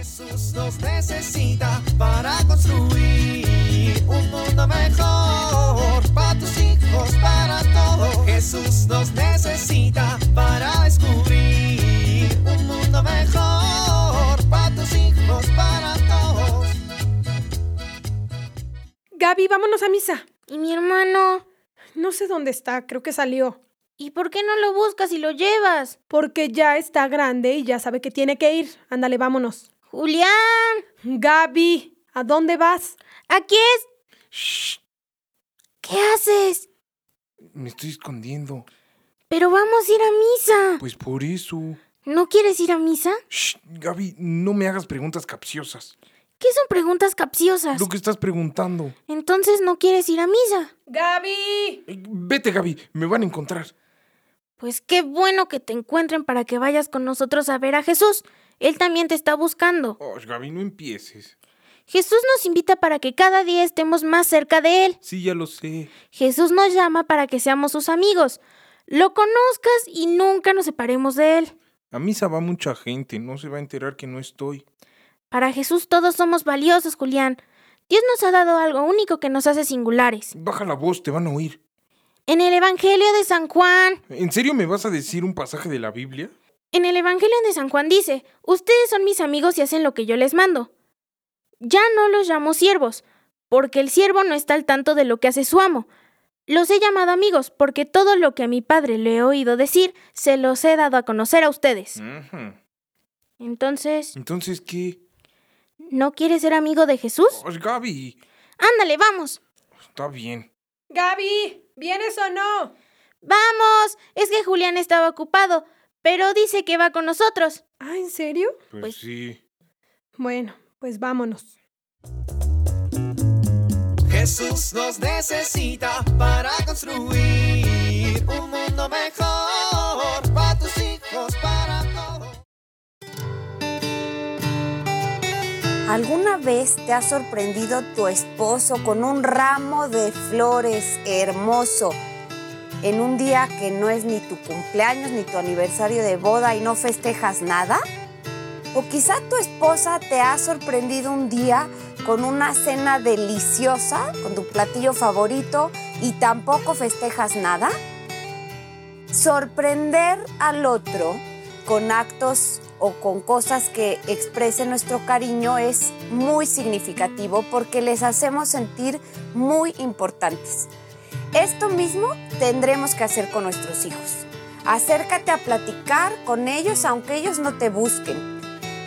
Jesús nos necesita para construir un mundo mejor para tus hijos, para todos. Jesús nos necesita para descubrir un mundo mejor para tus hijos, para todos. Gaby, vámonos a misa. ¿Y mi hermano? No sé dónde está, creo que salió. ¿Y por qué no lo buscas y lo llevas? Porque ya está grande y ya sabe que tiene que ir. Ándale, vámonos. Julián. Gaby, ¿a dónde vas? Aquí es. Shh. ¿Qué haces? Me estoy escondiendo. Pero vamos a ir a misa. Pues por eso. ¿No quieres ir a misa? Shh, Gaby, no me hagas preguntas capciosas. ¿Qué son preguntas capciosas? Lo que estás preguntando. Entonces no quieres ir a misa. Gaby. Eh, Vete, Gaby, me van a encontrar. Pues qué bueno que te encuentren para que vayas con nosotros a ver a Jesús. Él también te está buscando. Oh, Gaby, no empieces. Jesús nos invita para que cada día estemos más cerca de Él. Sí, ya lo sé. Jesús nos llama para que seamos sus amigos. Lo conozcas y nunca nos separemos de Él. A misa va mucha gente, no se va a enterar que no estoy. Para Jesús todos somos valiosos, Julián. Dios nos ha dado algo único que nos hace singulares. Baja la voz, te van a oír. En el Evangelio de San Juan. ¿En serio me vas a decir un pasaje de la Biblia? En el Evangelio de San Juan dice, ustedes son mis amigos y hacen lo que yo les mando. Ya no los llamo siervos, porque el siervo no está al tanto de lo que hace su amo. Los he llamado amigos, porque todo lo que a mi padre le he oído decir, se los he dado a conocer a ustedes. Entonces, Entonces, ¿qué? ¿no quieres ser amigo de Jesús? Oh, Gaby, Ándale, vamos. está bien. Gaby, ¿vienes o no? Vamos. Es que Julián estaba ocupado, pero dice que va con nosotros. Ah, ¿en serio? Pues, Pues- sí. Bueno, pues vámonos. Jesús nos necesita para construir un mundo mejor ¿Alguna vez te ha sorprendido tu esposo con un ramo de flores hermoso en un día que no es ni tu cumpleaños ni tu aniversario de boda y no festejas nada? ¿O quizá tu esposa te ha sorprendido un día con una cena deliciosa, con tu platillo favorito y tampoco festejas nada? Sorprender al otro con actos o con cosas que expresen nuestro cariño es muy significativo porque les hacemos sentir muy importantes. Esto mismo tendremos que hacer con nuestros hijos. Acércate a platicar con ellos aunque ellos no te busquen.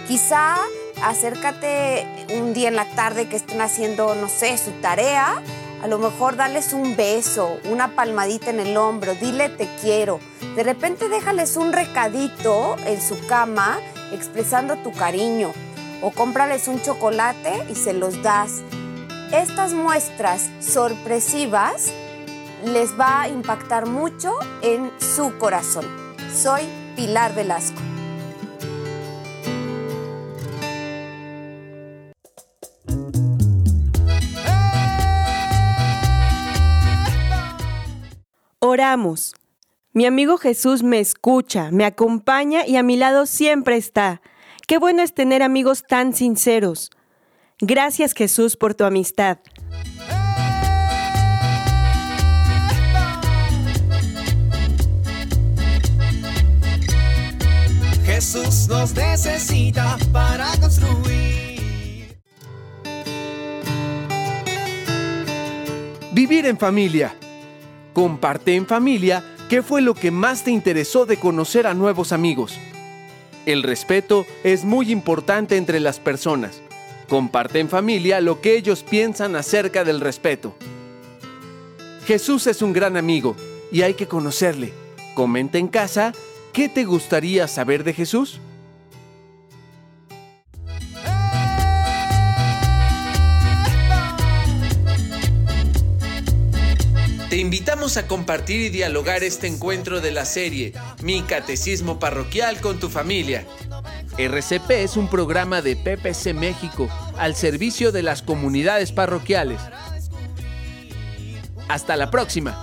Quizá acércate un día en la tarde que estén haciendo, no sé, su tarea. A lo mejor darles un beso, una palmadita en el hombro, dile te quiero. De repente déjales un recadito en su cama expresando tu cariño. O cómprales un chocolate y se los das. Estas muestras sorpresivas les va a impactar mucho en su corazón. Soy Pilar Velasco. Oramos. Mi amigo Jesús me escucha, me acompaña y a mi lado siempre está. Qué bueno es tener amigos tan sinceros. Gracias Jesús por tu amistad. Jesús nos necesita para construir. Vivir en familia. Comparte en familia qué fue lo que más te interesó de conocer a nuevos amigos. El respeto es muy importante entre las personas. Comparte en familia lo que ellos piensan acerca del respeto. Jesús es un gran amigo y hay que conocerle. Comenta en casa qué te gustaría saber de Jesús. Invitamos a compartir y dialogar este encuentro de la serie Mi Catecismo Parroquial con tu familia. RCP es un programa de PPC México al servicio de las comunidades parroquiales. Hasta la próxima.